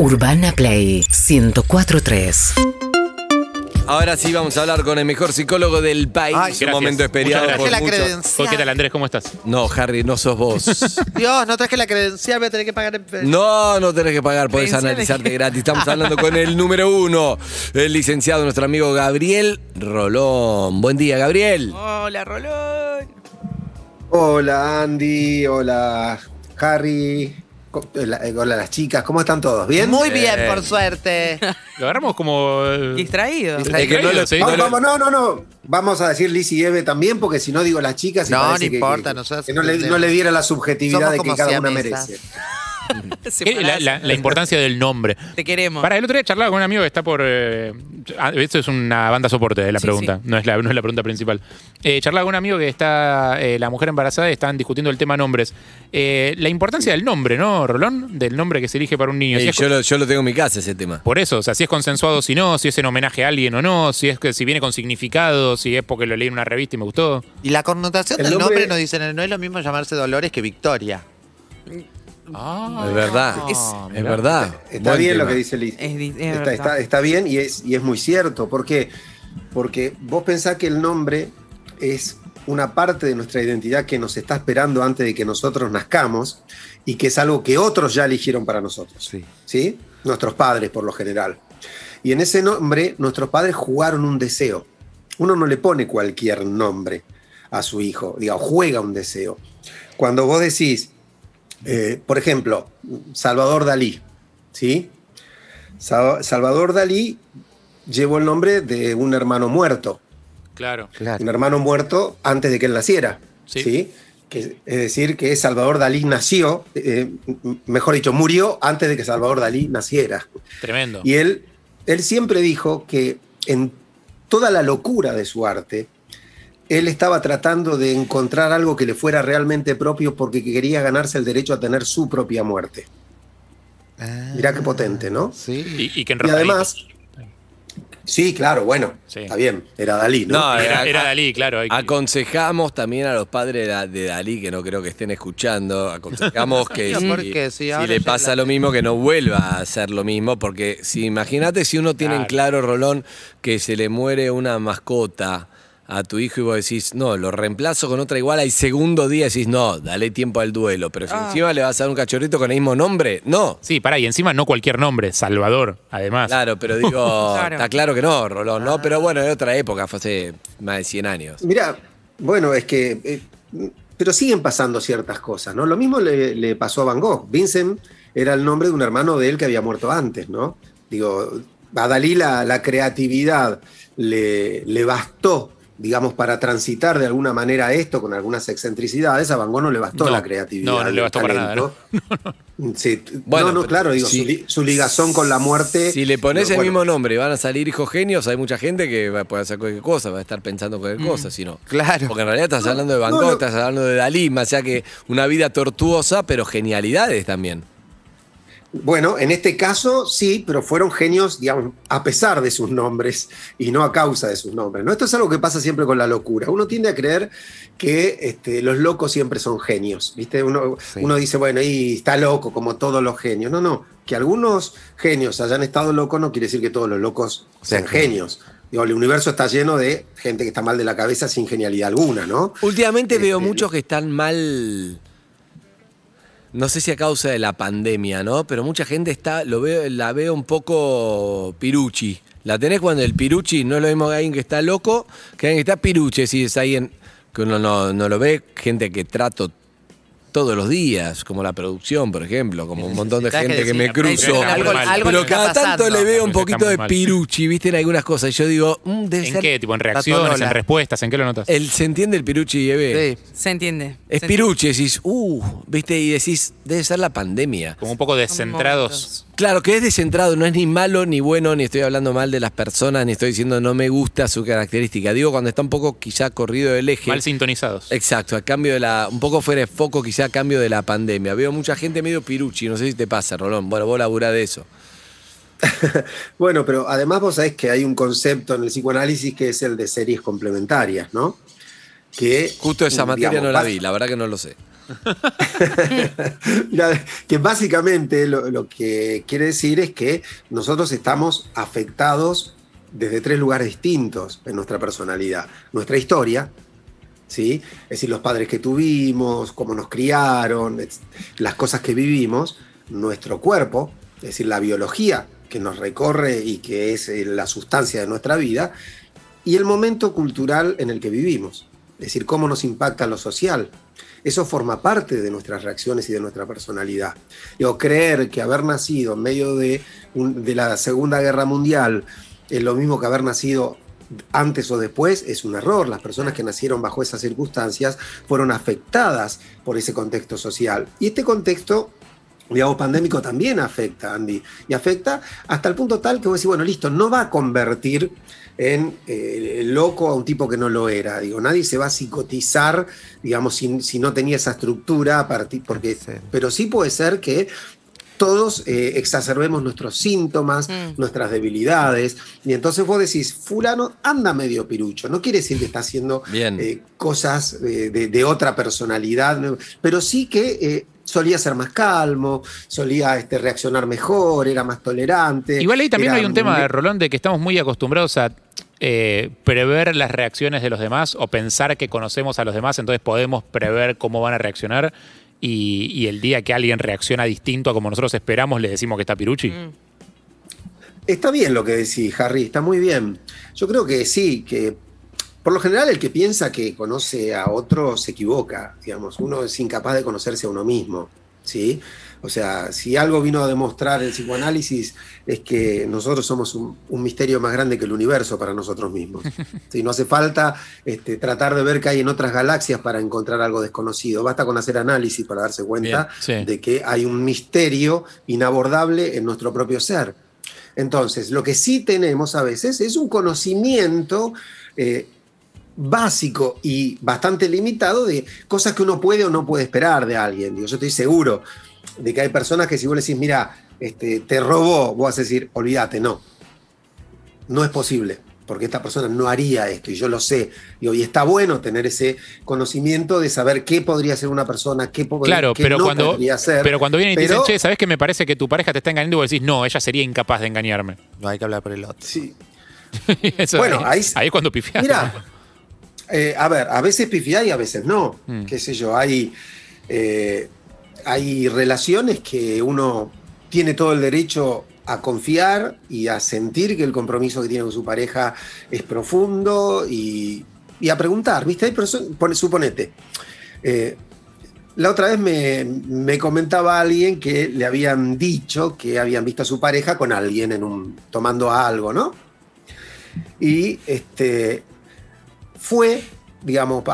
Urbana Play 1043. Ahora sí vamos a hablar con el mejor psicólogo del país. Ay, un gracias. momento esperado Muchas por gracias. muchos. la credencial. ¿Qué tal, Andrés? ¿Cómo estás? No, Harry, no sos vos. Dios, no traje la credencial, voy a tener que pagar en No, no tenés que pagar, podés Credenciales. analizarte gratis. Estamos hablando con el número uno, el licenciado, nuestro amigo Gabriel Rolón. Buen día, Gabriel. Hola, Rolón. Hola Andy, hola Harry, la- eh, hola las chicas, ¿cómo están todos? ¿Bien? Muy bien, Bien. por suerte. Lo agarramos como. eh, Distraído. No lo- sí. Vamos, vamos, no, no, no. Vamos a decir Liz y Eve también, porque si no digo las chicas. y No, no que- importa, que, nosotros que no, le, no le diera la subjetividad de que cada una merece. ¿Qué? La, la- la importancia del nombre. Te queremos. Para el otro día charlaba con un amigo que está por. eh, ah, esto es una banda soporte de la Sí, pregunta, sí. No, es la, no es la pregunta principal. Eh, charlaba con un amigo que está. eh, la mujer embarazada y están discutiendo el tema nombres. Eh, la importancia del nombre, ¿no, Rolón? Del nombre que se elige para un niño. Si Eh, yo, lo, yo lo tengo en mi casa ese tema. Por eso, o sea, si es consensuado, si no, si es en homenaje a alguien o no, si es que si viene con significado, si es porque lo leí en una revista y me gustó. Y la connotación El del nombre- nombre nos dicen, no es lo mismo llamarse Dolores que Victoria. Ah, es verdad. Es- es verdad. Está bien lo que dice Liz. Es está, está- está bien y es, y es muy cierto. ¿Por qué? Porque vos pensás que el nombre es una parte de nuestra identidad que nos está esperando antes de que nosotros nazcamos y que es algo que otros ya eligieron para nosotros. Sí. ¿sí? Nuestros padres, por lo general. Y en ese nombre, nuestros padres jugaron un deseo. Uno no le pone cualquier nombre a su hijo, diga, juega un deseo. Cuando vos decís, eh, por ejemplo, Salvador Dalí, ¿sí? Sa- Salvador Dalí llevó el nombre de un hermano muerto, claro. Claro. un hermano muerto antes de que él naciera, Sí. ¿sí? Que, es decir, que Salvador Dalí nació, eh, mejor dicho, murió antes de que Salvador Dalí naciera. Tremendo. Y él, él siempre dijo que en toda la locura de su arte, él estaba tratando de encontrar algo que le fuera realmente propio porque quería ganarse el derecho a tener su propia muerte. Ah, Mirá qué potente, ¿no? Sí. Y, y que en Y además, sí, claro, bueno, Sí. está bien, era Dalí, ¿no? No, Era, Dalí, claro. que- Aconsejamos también a los padres de, Dalí, que no creo que estén escuchando, aconsejamos que si, porque si si ahora le pasa la- lo mismo, que no vuelva a hacer lo mismo, porque si imagínate si uno tiene en claro, Rolón, que se le muere una mascota a tu hijo y vos decís, no, lo reemplazo con otra igual, al segundo día decís, no, dale tiempo al duelo, pero si Ah. encima le vas a dar un cachorrito con el mismo nombre, no. Sí, pará, y encima no cualquier nombre, Salvador, además. Claro, pero digo, Claro. está claro que no, Rolón, ¿no? Pero bueno, de otra época, fue hace más de 100 años. Mira, bueno, es que. eh, pero siguen pasando ciertas cosas, ¿no? Lo mismo le, le pasó a Van Gogh. Vincent era el nombre de un hermano de él que había muerto antes, ¿no? Digo, a Dalí la, la creatividad le, le bastó, digamos, para transitar de alguna manera esto con algunas excentricidades. A Van Gogh no le bastó No, la creatividad. no, no le bastó para nada, talento. Sí, Bueno, no, no, claro, digo, si- su, li- su ligazón con la muerte. Si le pones no, el bueno, mismo nombre y van a salir hijos genios, hay mucha gente que va- puede hacer cualquier cosa, va a estar pensando cualquier cosa, si no. Claro. Porque en realidad estás hablando de Van Gogh, no, no. estás hablando de Dalí, más allá que una vida tortuosa, pero genialidades también. Bueno, en este caso sí, pero fueron genios, digamos, a pesar de sus nombres y no a causa de sus nombres. ¿no? Esto es algo que pasa siempre con la locura. Uno tiende a creer que este, los locos siempre son genios. ¿viste? Uno, Sí. uno dice, bueno, y está loco, como todos los genios. No, no, que algunos genios hayan estado locos no quiere decir que todos los locos sean Sean genios. Digo, el universo está lleno de gente que está mal de la cabeza sin genialidad alguna, ¿no? Últimamente veo Este, muchos que están mal. No sé si a causa de la pandemia, ¿no? Pero mucha gente está, lo veo, la veo un poco piruchi. La tenés cuando el piruchi no es lo mismo que alguien que está loco que alguien que está piruche, si es alguien que uno no, no lo ve, gente que trato todos los días, como la producción, por ejemplo, como un montón de gente que, que me cruzo. algo, algo Pero cada tanto le veo un poquito de piruchi, ¿viste? En algunas cosas. Y yo digo, mm, debe ¿En ser. qué? ¿Tipo en reacciones, en respuestas? ¿En qué lo notas? El, ¿Se entiende el piruchi y Eve? Sí. Se entiende. Es Se piruche, decís, uh, viste, y decís, debe ser la pandemia. Como un poco descentrados. Claro, que es descentrado, no es ni malo ni bueno, ni estoy hablando mal de las personas, ni estoy diciendo no me gusta su característica. Digo cuando está un poco quizá corrido del eje. Mal sintonizados. Exacto, a cambio de la. Un poco fuera de foco, quizá a cambio de la pandemia. Veo mucha gente medio piruchi, no sé si te pasa, Rolón. Bueno, vos laburás de eso. Bueno, pero además vos sabés que hay un concepto en el psicoanálisis que es el de series complementarias, ¿no? Que, Justo esa materia digamos, no la vi, la verdad que no lo sé. Que básicamente lo, lo que quiere decir es que nosotros estamos afectados desde tres lugares distintos en nuestra personalidad. Nuestra historia, ¿sí? Es decir, los padres que tuvimos, cómo nos criaron, las cosas que vivimos, nuestro cuerpo, es decir, la biología que nos recorre y que es eh, la sustancia de nuestra vida, y el momento cultural en el que vivimos, es decir, cómo nos impacta lo social. Eso forma parte de nuestras reacciones y de nuestra personalidad. Digo, creer que haber nacido en medio de, de la Segunda Guerra Mundial es lo mismo que haber nacido antes o después es un error. Las personas que nacieron bajo esas circunstancias fueron afectadas por ese contexto social. Y este contexto, digamos, pandémico también afecta, Andy. Y afecta hasta el punto tal que vos decís, bueno, listo, no va a convertir en eh, loco a un tipo que no lo era. Digo, nadie se va a psicotizar, digamos, si, si no tenía esa estructura, a partir- porque, Sí. pero sí puede ser que todos eh, exacerbemos nuestros síntomas, Mm. nuestras debilidades, y entonces vos decís, fulano anda medio pirucho, no quiere decir que está haciendo Bien. eh, cosas eh, de, de otra personalidad, pero sí que eh, solía ser más calmo, solía este, reaccionar mejor, era más tolerante. Igual ahí también hay un tema, muy- de Rolón, de que estamos muy acostumbrados a eh, prever las reacciones de los demás o pensar que conocemos a los demás, entonces podemos prever cómo van a reaccionar. Y, y el día que alguien reacciona distinto a como nosotros esperamos, le decimos que está piruchi. Mm. Está bien lo que decís, Harry, está muy bien. Yo creo que sí, que por lo general el que piensa que conoce a otro se equivoca, digamos, uno es incapaz de conocerse a uno mismo, ¿sí? O sea, si algo vino a demostrar el psicoanálisis es que nosotros somos un, un misterio más grande que el universo para nosotros mismos. ¿sí? No hace falta este, tratar de ver qué hay en otras galaxias para encontrar algo desconocido, basta con hacer análisis para darse cuenta Bien, sí. de que hay un misterio inabordable en nuestro propio ser. Entonces, lo que sí tenemos a veces es un conocimiento eh, básico y bastante limitado de cosas que uno puede o no puede esperar de alguien. Digo, yo estoy seguro de que hay personas que si vos le decís, mira, este, te robó, vos vas a decir, olvídate, no. No es posible, porque esta persona no haría esto y yo lo sé. Y está bueno tener ese conocimiento de saber qué podría ser una persona, qué, po- Claro, qué pero no cuando, podría ser. pero cuando vienen y te dicen, che, ¿sabes que me parece que tu pareja te está engañando? Y vos decís, no, ella sería incapaz de engañarme. No hay que hablar por el otro. Sí, Eso Bueno, ahí- ahí es cuando pifiás. Mira, eh, a ver, a veces pifiá y a veces no. Mm. Qué sé yo, hay, eh, hay relaciones que uno tiene todo el derecho a confiar y a sentir que el compromiso que tiene con su pareja es profundo y, a preguntar, ¿viste? Hay suponete. eh, la otra vez me, me comentaba alguien que le habían dicho que habían visto a su pareja con alguien en un, tomando algo, ¿no? Y este, fue, digamos,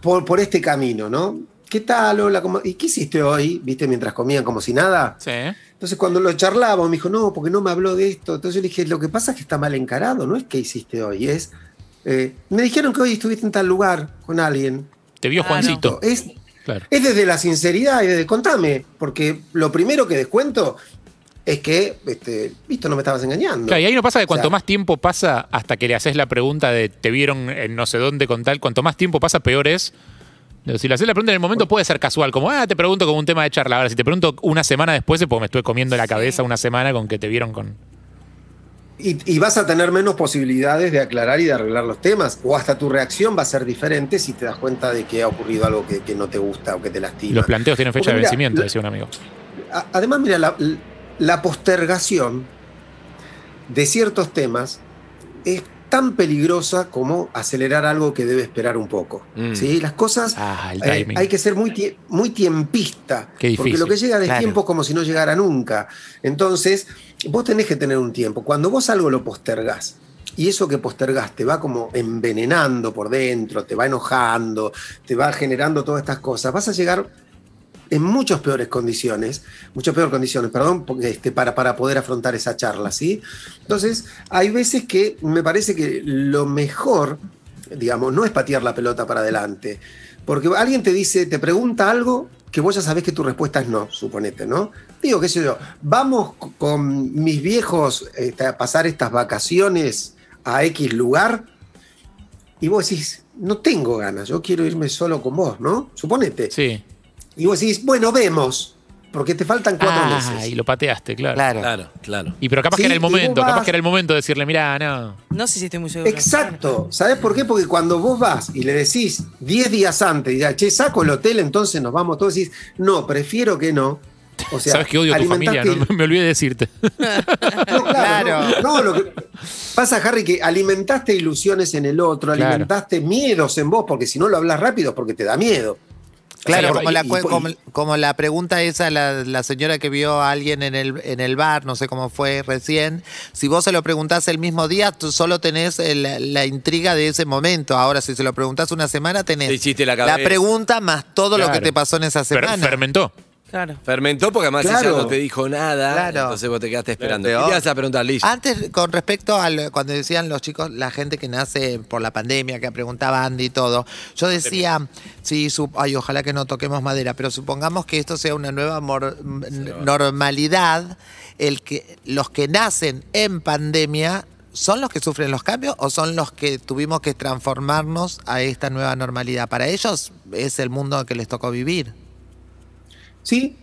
por este camino, ¿no? ¿Qué tal, Hola? ¿Cómo- ¿Y qué hiciste hoy? ¿Viste? Mientras comían como si nada. Sí. Entonces cuando lo charlábamos me dijo, no, porque no me habló de esto. Entonces yo le dije, lo que pasa es que está mal encarado, no es qué hiciste hoy, es... eh, me dijeron que hoy estuviste en tal lugar con alguien. Te vio. Juancito. Es, Claro. es desde la sinceridad y desde contame, porque lo primero que descuento es que, este, visto, no me estabas engañando. Claro, y ahí no pasa que cuanto O sea, más tiempo pasa hasta que le haces la pregunta de te vieron en no sé dónde con tal, cuanto más tiempo pasa, peor es. Si le haces la pregunta en el momento puede ser casual, como, ah, te pregunto como un tema de charla. Ahora, si te pregunto una semana después, es porque me estuve comiendo la cabeza una semana con que te vieron con. Y, y vas a tener menos posibilidades de aclarar y de arreglar los temas, o hasta tu reacción va a ser diferente si te das cuenta de que ha ocurrido algo que, que no te gusta o que te lastima. Los planteos tienen fecha de vencimiento, la- decía un amigo. Además, mira, la, la postergación de ciertos temas es tan peligrosa como acelerar algo que debe esperar un poco. Mm. ¿sí? Las cosas Ah, eh, hay que ser muy, tie- muy tiempista. Porque lo que llega de Claro. tiempo es como si no llegara nunca. Entonces, vos tenés que tener un tiempo. Cuando vos algo lo postergás, y eso que postergás te va como envenenando por dentro, te va enojando, te va generando todas estas cosas, vas a llegar en muchas peores condiciones, muchas peores condiciones, perdón, este, para, para poder afrontar esa charla, ¿sí? Entonces, hay veces que me parece que lo mejor, digamos, no es patear la pelota para adelante, porque alguien te dice, te pregunta algo que vos ya sabés que tu respuesta es no, suponete, ¿no? Digo, qué sé yo, vamos con mis viejos este, a pasar estas vacaciones a X lugar, y vos decís, no tengo ganas, yo quiero irme solo con vos, ¿no? Suponete. Sí. Y vos decís, bueno, vemos, porque te faltan cuatro Ah, meses. y lo pateaste, claro. Claro. Claro, claro. Y pero capaz Sí, que era el y momento, capaz que era el momento de decirle, mirá, no. No sé si estoy muy seguro. Exacto. ¿Sabes por qué? Porque cuando vos vas y le decís 10 días antes, y ya, che, saco el hotel, entonces nos vamos todos, decís, no, prefiero que no. O sea, Sabes que odio a tu familia, no me olvidé de decirte. No, claro. Claro. No, no, lo que pasa, Harry, que alimentaste ilusiones en el otro, Claro. alimentaste miedos en vos, porque si no lo hablas rápido es porque te da miedo. Claro, como, la, como, como la pregunta esa, la, la señora que vio a alguien en el, en el bar, no sé cómo fue recién, si vos se lo preguntás el mismo día, tú solo tenés el- la intriga de ese momento. Ahora, si se lo preguntás una semana, tenés Te la cabeza. pregunta más todo lo que te pasó en esa Fer- semana. fermentó. Claro. Fermentó porque además Claro. ella no te dijo nada. Claro. Entonces vos te quedaste esperando. Peor. ¿Qué te vas a preguntar, Liz? Antes, con respecto a lo- cuando decían los chicos, la gente que nace por la pandemia, que preguntaba Andy y todo, yo decía, sí, su- ay, ojalá que no toquemos madera, pero supongamos que esto sea una nueva mor- normalidad, el que los que nacen en pandemia ¿Son los que sufren los cambios o son los que tuvimos que transformarnos a esta nueva normalidad? Para ellos es el mundo que les tocó vivir. Sí.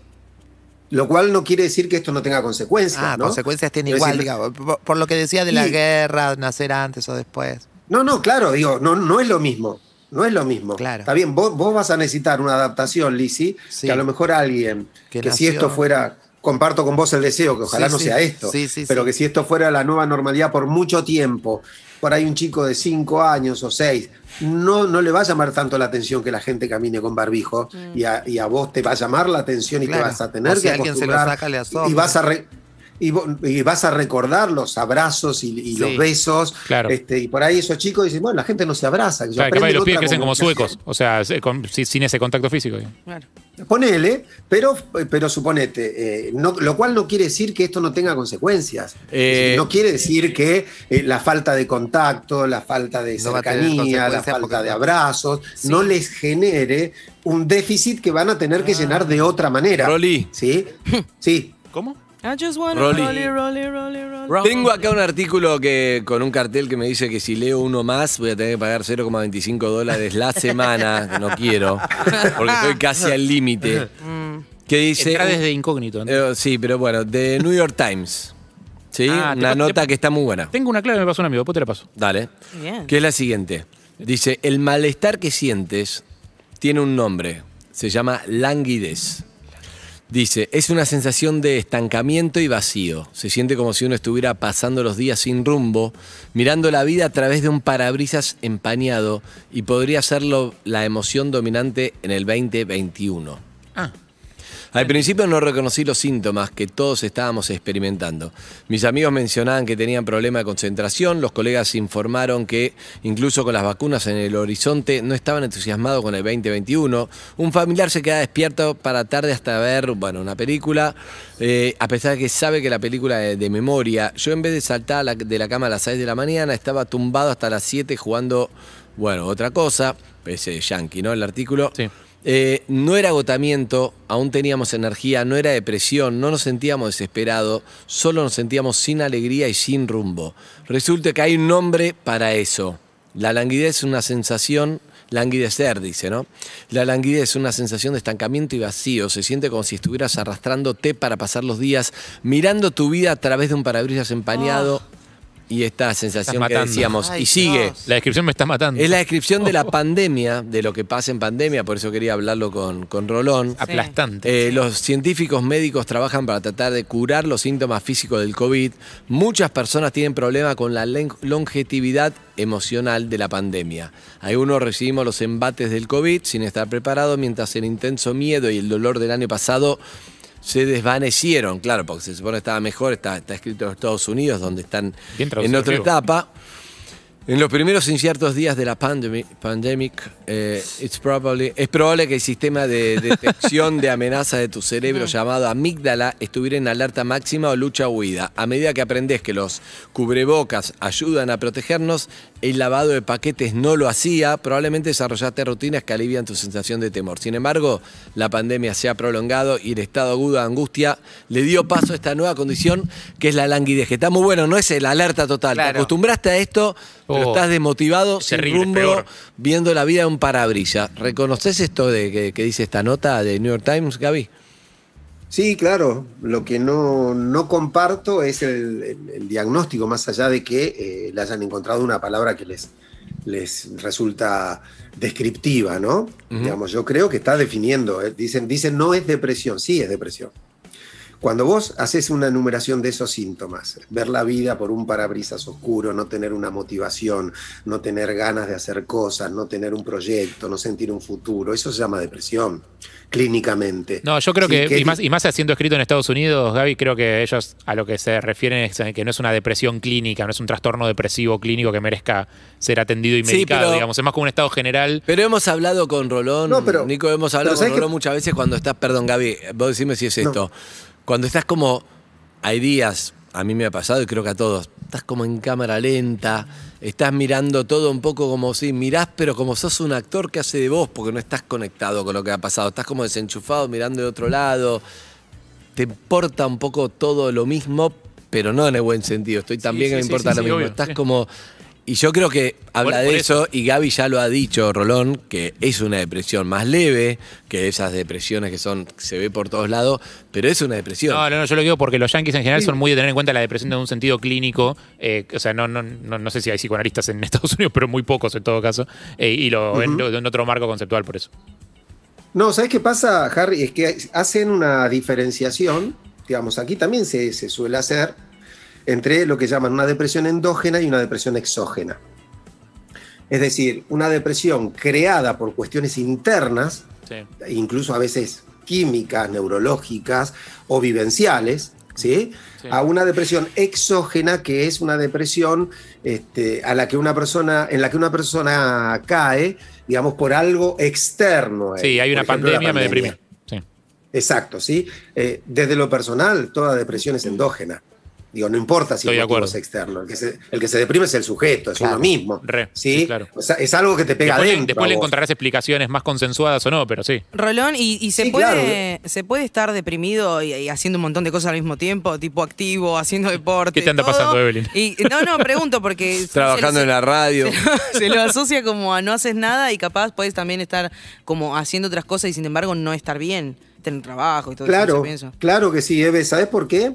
Lo cual no quiere decir que esto no tenga consecuencias. Ah, ¿no? consecuencias tiene igual, decir, digamos. Por, por lo que decía de la guerra, nacer antes o después. No, no, claro, digo, no, no es lo mismo. No es lo mismo. Claro. Está bien, vos, vos vas a necesitar una adaptación, Lisi, Sí. que a lo mejor alguien, Que que, si esto fuera, comparto con vos el deseo, que ojalá Sí, no sea esto, Sí, sí, pero que si esto fuera la nueva normalidad por mucho tiempo, por ahí un chico de cinco años o seis, no, no le va a llamar tanto la atención que la gente camine con barbijo y, a, y a vos te va a llamar la atención y Claro. te vas a tener O que alguien se lo acostumbrar saca, le y vas a re- y, vas a recordar los abrazos y, y Sí. los besos. Claro. Este, y por ahí esos chicos dicen, bueno, la gente no se abraza. que yo Claro, capaz aprendo que los pibes crecen como comunicación". suecos. O sea, se- con- si- sin ese contacto físico. Claro. Ponele, pero, pero suponete, eh, no- lo cual no quiere decir que esto no tenga consecuencias. Eh, no quiere decir que eh, la falta de contacto, la falta de No cercanía, la falta porque- de abrazos, no les genere un déficit que van a tener que llenar de otra manera. Rolly. ¿Sí? Sí. ¿Cómo? I just wanna Rolly. rolly, rolly, rolly, rolly. Tengo acá un artículo que con un cartel que me dice que si leo uno más voy a tener que pagar 0,25 dólares la semana, que no quiero, porque estoy casi al límite. Que dice... Entra desde incógnito. Eh, sí, pero bueno, de New York Times. ¿Sí? Ah, te Una pa- nota te- que está muy buena. Tengo una clave, me pasó un amigo, después te la paso. Dale. Bien. Que es la siguiente. Dice, el malestar que sientes tiene un nombre. Se llama languidez. Dice, es una sensación de estancamiento y vacío. Se siente como si uno estuviera pasando los días sin rumbo, mirando la vida a través de un parabrisas empañado y podría serlo la emoción dominante en el 2021. Ah. Al principio no reconocí los síntomas que todos estábamos experimentando. Mis amigos mencionaban que tenían problema de concentración, los colegas informaron que incluso con las vacunas en el horizonte no estaban entusiasmados con el 2021. Un familiar se queda despierto para tarde hasta ver, bueno, una película, eh, a pesar de que sabe que la película es de memoria. Yo en vez de saltar de la cama a las 6 de la mañana, estaba tumbado hasta las 7 jugando, bueno, otra cosa, ese yankee, ¿no? El artículo. Sí. Eh, no era agotamiento, aún teníamos energía, no era depresión, no nos sentíamos desesperados, solo nos sentíamos sin alegría y sin rumbo. Resulta que hay un nombre para eso. La languidez es una sensación, languidecer dice, ¿no? La languidez es una sensación de estancamiento y vacío, se siente como si estuvieras arrastrándote para pasar los días, mirando tu vida a través de un parabrisas empañado y esta sensación que matando. decíamos. Ay, y sigue. Dios. La descripción me está matando. Es la descripción de la pandemia, de lo que pasa en pandemia, por eso quería hablarlo con, con Rolón. Aplastante. Eh, los científicos médicos trabajan para tratar de curar los síntomas físicos del COVID. Muchas personas tienen problemas con la longevidad emocional de la pandemia. Algunos recibimos los embates del COVID sin estar preparados, mientras el intenso miedo y el dolor del año pasado se desvanecieron, claro, porque se supone que estaba mejor, está, está escrito en Estados Unidos, donde están en otra etapa. En los primeros inciertos días de la pandemi- pandemic, eh, it's probably- es probable que el sistema de detección de amenaza de tu cerebro llamado amígdala estuviera en alerta máxima o lucha huida. A medida que aprendes que los cubrebocas ayudan a protegernos, el lavado de paquetes no lo hacía, probablemente desarrollaste rutinas que alivian tu sensación de temor. Sin embargo, la pandemia se ha prolongado y el estado agudo de angustia le dio paso a esta nueva condición que es la languidez, que está muy bueno, no es el alerta total. Te acostumbraste a esto, pero Oh, estás desmotivado, es sin terrible, rumbo, peor. viendo la vida en un parabrisas. ¿Reconoces esto de que, que dice esta nota de New York Times, Gaby? Sí, claro. Lo que no, no comparto es el, el- el diagnóstico, más allá de que eh, le hayan encontrado una palabra que les, les resulta descriptiva, ¿no? Digamos, yo creo que está definiendo. eh, Dicen, dicen no es depresión, sí es depresión. Cuando vos haces una enumeración de esos síntomas, ver la vida por un parabrisas oscuro, no tener una motivación, no tener ganas de hacer cosas, no tener un proyecto, no sentir un futuro, eso se llama depresión, clínicamente. No, yo creo Sí, que, y más, y más siendo escrito en Estados Unidos, Gaby, creo que ellos a lo que se refieren es que no es una depresión clínica, no es un trastorno depresivo clínico que merezca ser atendido y Sí, medicado, pero- digamos, es más como un estado general. Pero hemos hablado con Rolón, No, pero- Nico, hemos hablado con ¿sabes Rolón muchas veces cuando estás, perdón Gaby, vos decime si es No. esto, cuando estás como, hay días, a mí me ha pasado y creo que a todos, estás como en cámara lenta, estás mirando todo un poco como si mirás, pero como sos un actor que hace de vos, porque no estás conectado con lo que ha pasado, estás como desenchufado mirando de otro lado, te importa un poco todo lo mismo, pero no en el buen sentido, estoy también sí, que me importa sí, lo mismo, obvio, estás como... Y yo creo que habla Por- de por eso, y Gaby ya lo ha dicho, Rolón, que es una depresión más leve que esas depresiones que son se ve por todos lados, pero es una depresión. No, no, no, yo lo digo porque los yankees en general son muy de tener en cuenta la depresión en un sentido clínico. eh, o sea, no, no, no, no sé si hay psicoanalistas en Estados Unidos, pero muy pocos en todo caso. eh, y lo ven en otro marco conceptual por eso. No, ¿sabes qué pasa, Harry? Es que hacen una diferenciación, digamos, aquí también se, se suele hacer, entre lo que llaman una depresión endógena y una depresión exógena. Es decir, una depresión creada por cuestiones internas, Sí. incluso a veces químicas, neurológicas o vivenciales, ¿sí? Sí. A una depresión exógena que es una depresión este, a la que una persona, en la que una persona cae, digamos, por algo externo. Sí, hay una ejemplo, la pandemia, me pandemia. deprime. Sí. Exacto, ¿sí? Eh, desde lo personal, toda depresión es endógena. Digo, no importa si Estoy el motivo es externo. El que, se, el que se deprime es el sujeto, es Claro. uno mismo. Re, ¿sí? sí, claro. O sea, es algo que te pega Después, adentro. después le encontrarás explicaciones más consensuadas o no, pero sí. Rolón, ¿y, y se, Sí, puede, se puede estar deprimido y, y haciendo un montón de cosas al mismo tiempo, tipo activo, haciendo deporte? ¿Qué te anda todo? pasando, Evelyn? Y, no, no, pregunto porque... Trabajando en la radio. se lo asocia como a no haces nada y capaz puedes también estar como haciendo otras cosas y sin embargo no estar bien, tener trabajo y todo eso. Claro, yo pienso. claro que sí, Eve. ¿Sabes por qué?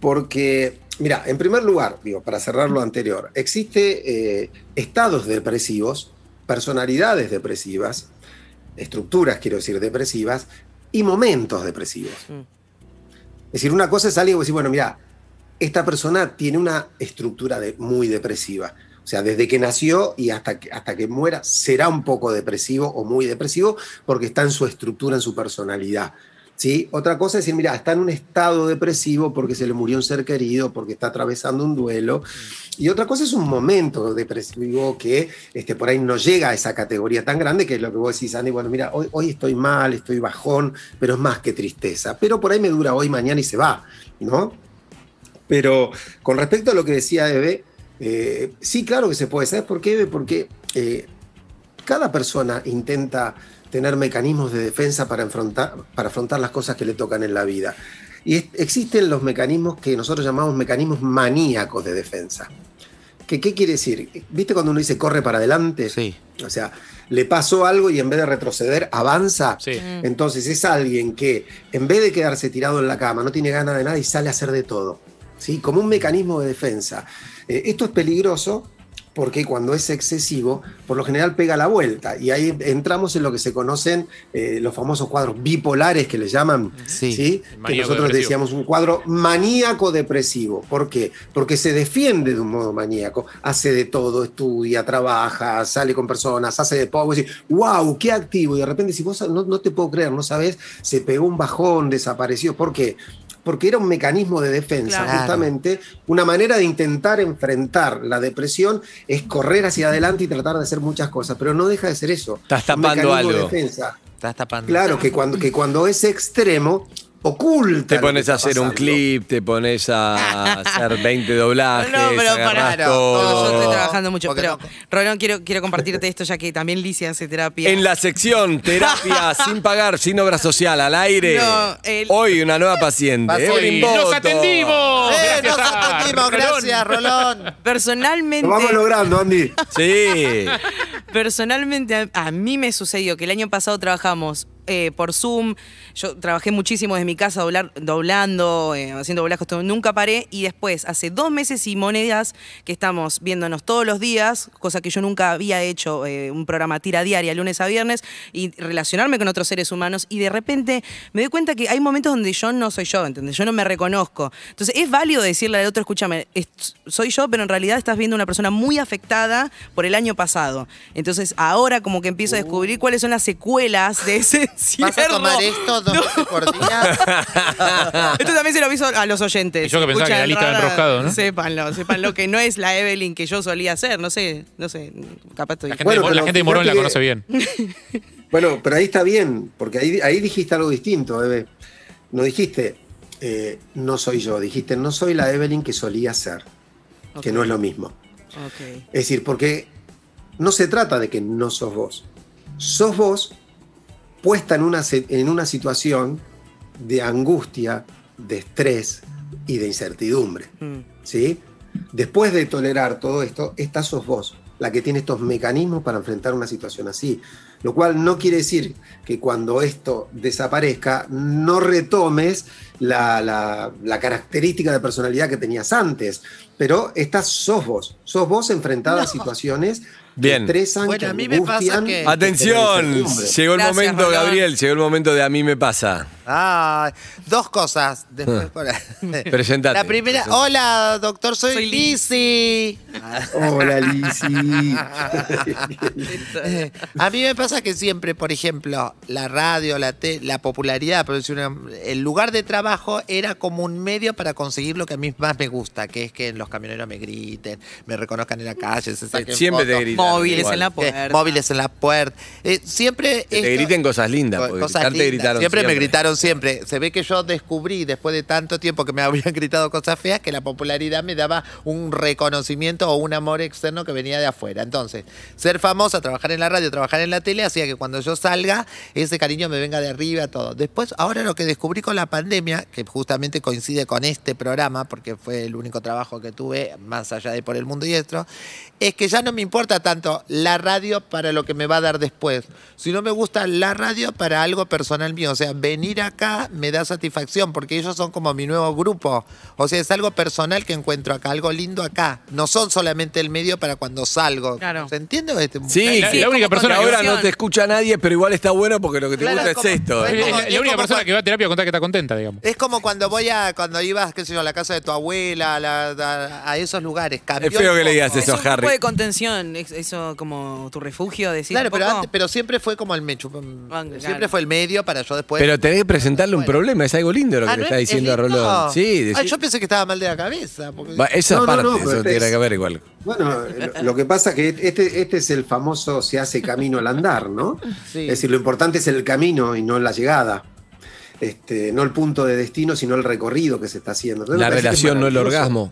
Porque, mira, en primer lugar, digo, para cerrar lo anterior, existe eh, estados depresivos, personalidades depresivas, estructuras, quiero decir, depresivas, y momentos depresivos. Mm. Es decir, una cosa es algo que decir, bueno, mira, esta persona tiene una estructura de- muy depresiva. O sea, desde que nació y hasta que, hasta que muera será un poco depresivo o muy depresivo porque está en su estructura, en su personalidad. ¿Sí? Otra cosa es decir, mira, está en un estado depresivo porque se le murió un ser querido, porque está atravesando un duelo. Y otra cosa es un momento depresivo que este, por ahí no llega a esa categoría tan grande que es lo que vos decís, Andy, bueno, mira, hoy, hoy estoy mal, estoy bajón, pero es más que tristeza. Pero por ahí me dura hoy, mañana y se va, ¿no? Pero con respecto a lo que decía Eve, eh, sí, claro que se puede. ¿Sabes por qué, Eve? Porque eh, cada persona intenta tener mecanismos de defensa para afrontar, para afrontar las cosas que le tocan en la vida. Y es- existen los mecanismos que nosotros llamamos mecanismos maníacos de defensa. ¿Qué, ¿Qué quiere decir? ¿Viste cuando uno dice corre para adelante? Sí. O sea, le pasó algo y en vez de retroceder, avanza. Sí. Entonces es alguien que en vez de quedarse tirado en la cama, no tiene ganas de nada y sale a hacer de todo. ¿sí? Como un mecanismo de defensa. Eh, esto es peligroso porque cuando es excesivo, por lo general pega la vuelta. Y ahí entramos en lo que se conocen eh, los famosos cuadros bipolares que le llaman. Sí. Que nosotros depresivo. decíamos un cuadro maníaco depresivo. ¿Por qué? Porque se defiende de un modo maníaco. Hace de todo, estudia, trabaja, sale con personas, hace de todo. Y wow, qué activo. Y de repente, si vos no, no te puedo creer, no sabes, se pegó un bajón, desapareció. ¿Por qué? Porque era un mecanismo de defensa, Claro. justamente. Una manera de intentar enfrentar la depresión es correr hacia adelante y tratar de hacer muchas cosas, pero no deja de ser eso. Estás un tapando mecanismo de algo. defensa. Estás tapando. Claro, que cuando, que cuando es extremo oculta. Te pones a hacer un clip, te pones a hacer 20 doblajes, No, pero todo. No, yo estoy trabajando mucho. porque Pero, no- Rolón, quiero, quiero compartirte esto ya que también Licia hace terapia. En la sección terapia sin pagar, sin obra social, al aire. No, el- Hoy una nueva paciente. Evelyn ¡Nos atendimos! ¡Eh, Gracias nos atendimos! Rolón. Gracias, Rolón. Personalmente. Lo vamos logrando, Andy. Sí. Personalmente, a, mí me sucedió que el año pasado trabajamos eh, por Zoom. Yo trabajé muchísimo desde mi casa doblando, eh, haciendo doblajos, todo, nunca paré. Y después, hace dos meses y monedas que estamos viéndonos todos los días, cosa que yo nunca había hecho, eh, un programa tira diaria, lunes a viernes, y relacionarme con otros seres humanos. Y de repente me doy cuenta que hay momentos donde yo no soy yo, ¿entendés? Yo no me reconozco. Entonces, es válido decirle al otro, escúchame, es- soy yo, pero en realidad estás viendo una persona muy afectada por el año pasado. Entonces, ahora como que empiezo a descubrir cuáles son las secuelas de ese encierro. ¿Vas a tomar esto dos veces por día? Esto también se lo aviso a los oyentes. Y yo que pensaba que estaba rara, enroscado, ¿no? Sépanlo, sépanlo que no es la Evelyn que yo solía ser. No sé, no sé, capaz estoy... La gente, Bueno, de, la gente de Morón la conoce bien. Bueno, pero ahí está bien, porque ahí, ahí dijiste algo distinto, Eve. No dijiste, eh, no soy yo, dijiste, no soy la Evelyn que solía ser, que no es lo mismo. Ok. Es decir, porque no se trata de que no sos vos. Sos vos puesta en una, en una situación de angustia, de estrés y de incertidumbre. Mm. ¿sí? Después de tolerar todo esto, esta sos vos, la que tiene estos mecanismos para enfrentar una situación así. Lo cual no quiere decir que cuando esto desaparezca, no retomes la, la- la característica de personalidad que tenías antes. Pero esta sos vos, sos vos enfrentada a situaciones Bien. estresan, Bueno, a mí me pasa que- Atención, llegó el Gracias, momento, Rolón. Gabriel, llegó el momento de a mí me pasa. Ah, dos cosas. Después Ah. Presentate. La primera, hola, doctor, soy, Soy Liz. Lizzy. Hola, Lizzy. Eh, A mí me pasa que siempre, por ejemplo, la radio, la, te- la popularidad, por decir una- el lugar de trabajo era como un medio para conseguir lo que a mí más me gusta, que es que los camioneros me griten, me reconozcan en la calle, se saquen Siempre te fotos, gritan. Móviles igual. en la eh, puerta. móviles en la puerta. Eh, siempre Que te esto- griten cosas lindas, Co- porque cosas gritarte lindas. gritaron siempre, me gritaron siempre. Se ve que yo descubrí, después de tanto tiempo que me habían gritado cosas feas, que la popularidad me daba un reconocimiento o un amor externo que venía de afuera. Entonces, ser famosa, trabajar en la radio, trabajar en la tele, hacía que cuando yo salga, ese cariño me venga de arriba, todo. Después, ahora lo que descubrí con la pandemia, que justamente coincide con este programa, porque fue el único trabajo que tuve, más allá de por el mundo y esto, es que ya no me importa tanto la radio para lo que me va a dar después, sino me gusta la radio para algo personal mío. O sea, venir acá me da satisfacción porque ellos son como mi nuevo grupo. O sea, es algo personal que encuentro acá, algo lindo acá. No son solamente el medio para cuando salgo. Claro. ¿Se entiende? Este- Sí, La- que la única persona que ahora no te escucha nadie, pero igual está bueno porque lo que te Claro, gusta es como- es esto. es Es como- la- es la única persona cuando- que va a terapia contar que está contenta, digamos. Es como cuando voy a, cuando ibas, qué sé yo, a la casa de tu abuela, a, la- a- a esos lugares. Cambió Es feo que le digas eso, es un Harry. de contención, es- eso como tu refugio, decir Claro, un pero, antes- pero siempre fue como el mecho. Ah, Siempre claro. fue el medio para yo después. Pero tenés que presentarle un Bueno. problema, es algo lindo lo que Ah, le ¿no está es- diciendo a es? Rolón. Sí, Ay, yo pensé que estaba mal de la cabeza. porque- Va, esa No, parte, no, eso tiene es- que ver igual. Bueno, lo, que pasa es que este, este es el famoso se hace camino al andar, ¿no? Sí. Es decir, lo importante es el camino y no la llegada. Este, no el punto de destino, sino el recorrido que se está haciendo. Entonces, La relación, no el orgasmo.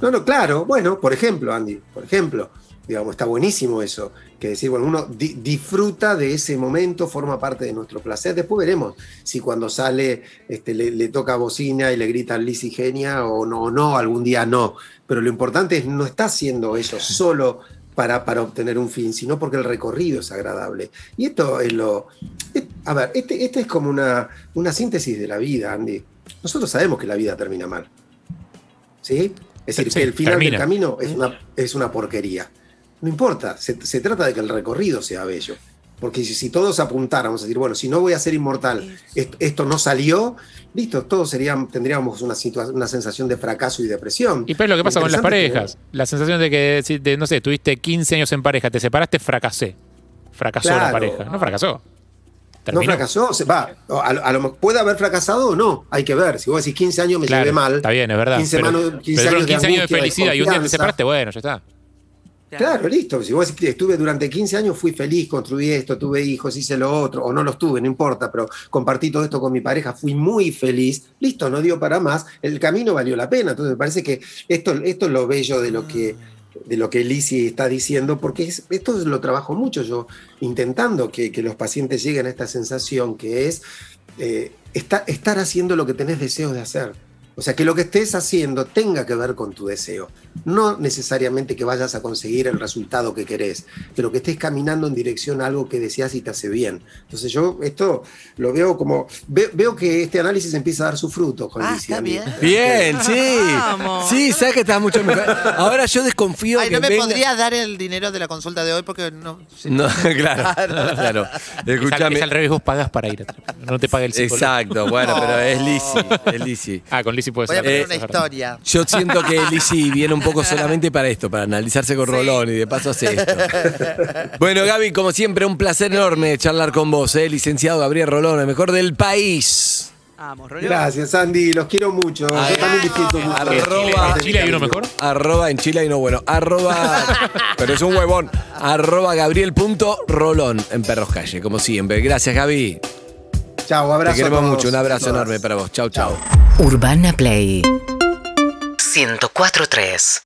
No, no, claro. Bueno, por ejemplo, Andy, por ejemplo, digamos, está buenísimo eso. Que decir, bueno, uno di- disfruta de ese momento, forma parte de nuestro placer. Después veremos si cuando sale este, le, le toca bocina y le gritan Liz y Genia o no, o no, algún día no. Pero lo importante es no está haciendo eso solo para, para obtener un fin, sino porque el recorrido es agradable. Y esto es lo. es- a ver, este, este es como una, una síntesis de la vida, Andy. Nosotros sabemos que la vida termina mal. ¿Sí? Es decir, Sí, que el final termina. del camino es una, es una porquería. No importa, se, se trata de que el recorrido sea bello. Porque si, si todos apuntáramos a decir, bueno, si no voy a ser inmortal, esto, esto no salió, listo, todos serían, tendríamos una, una sensación de fracaso y depresión. Y pues lo que pasa con las que- parejas. La sensación de que, si te- no sé, tuviste 15 años en pareja, te separaste, fracasé. Fracasó la pareja. No fracasó. No Terminó. fracasó, se va. A, lo- a lo- puede haber fracasado o no, hay que ver. Si vos decís 15 años me Claro, llevé mal. Está bien, es verdad. 15 pero, mano- pero 15 fueron años de 15 años de de felicidad y un día te separaste, bueno, ya está. Claro, listo. Si vos estuve durante 15 años, fui feliz, construí esto, tuve hijos, hice lo otro, o no los tuve, no importa, pero compartí todo esto con mi pareja, fui muy feliz, listo, no dio para más, el camino valió la pena. Entonces me parece que esto, esto es lo bello de lo que de lo que está diciendo, porque es- esto lo trabajo mucho yo, intentando que, los pacientes lleguen a esta sensación que es eh, esta- estar haciendo lo que tenés deseos de hacer. O sea, que lo que estés haciendo tenga que ver con tu deseo. No necesariamente que vayas a conseguir el resultado que querés, pero que estés caminando en dirección a algo que deseas y te hace bien. Entonces yo esto lo veo como... ve- veo que este análisis empieza a dar su fruto con Ah, está bien. Bien, sí. Vamos. Sí, sabes que estás mucho mejor. Ahora yo desconfío Ay, que no me venga- podrías dar el dinero de la consulta de hoy porque no. No, claro, claro. Es al, Escúchame. es al revés, vos pagas para ir. No te paga el psicólogo. Exacto, bueno, pero es Lizzy, es. Ah, con Puede Voy a ser. poner Eh, una es verdad. historia. Yo siento que Lizzy viene un poco solamente para esto, para analizarse con Sí. Rolón y de paso hace esto. Bueno, Gaby, como siempre, un placer enorme charlar con vos, ¿eh? licenciado Gabriel Rolón, el mejor del país. Vamos, Rolón. Gracias, Andy, los quiero mucho. Ay, Yo también disfruto mucho. arroba- ¿En Chile, en Chile hay uno mejor? Arroba en Chile y no bueno. Arroba. pero es un huevón. Arroba Gabriel.rolón en Perros Calle, como siempre. Gracias, Gaby. Chao, Te abrazo. a queremos todos, mucho. Un abrazo todas. enorme para vos. Chau, chau. Urbana Play 104.3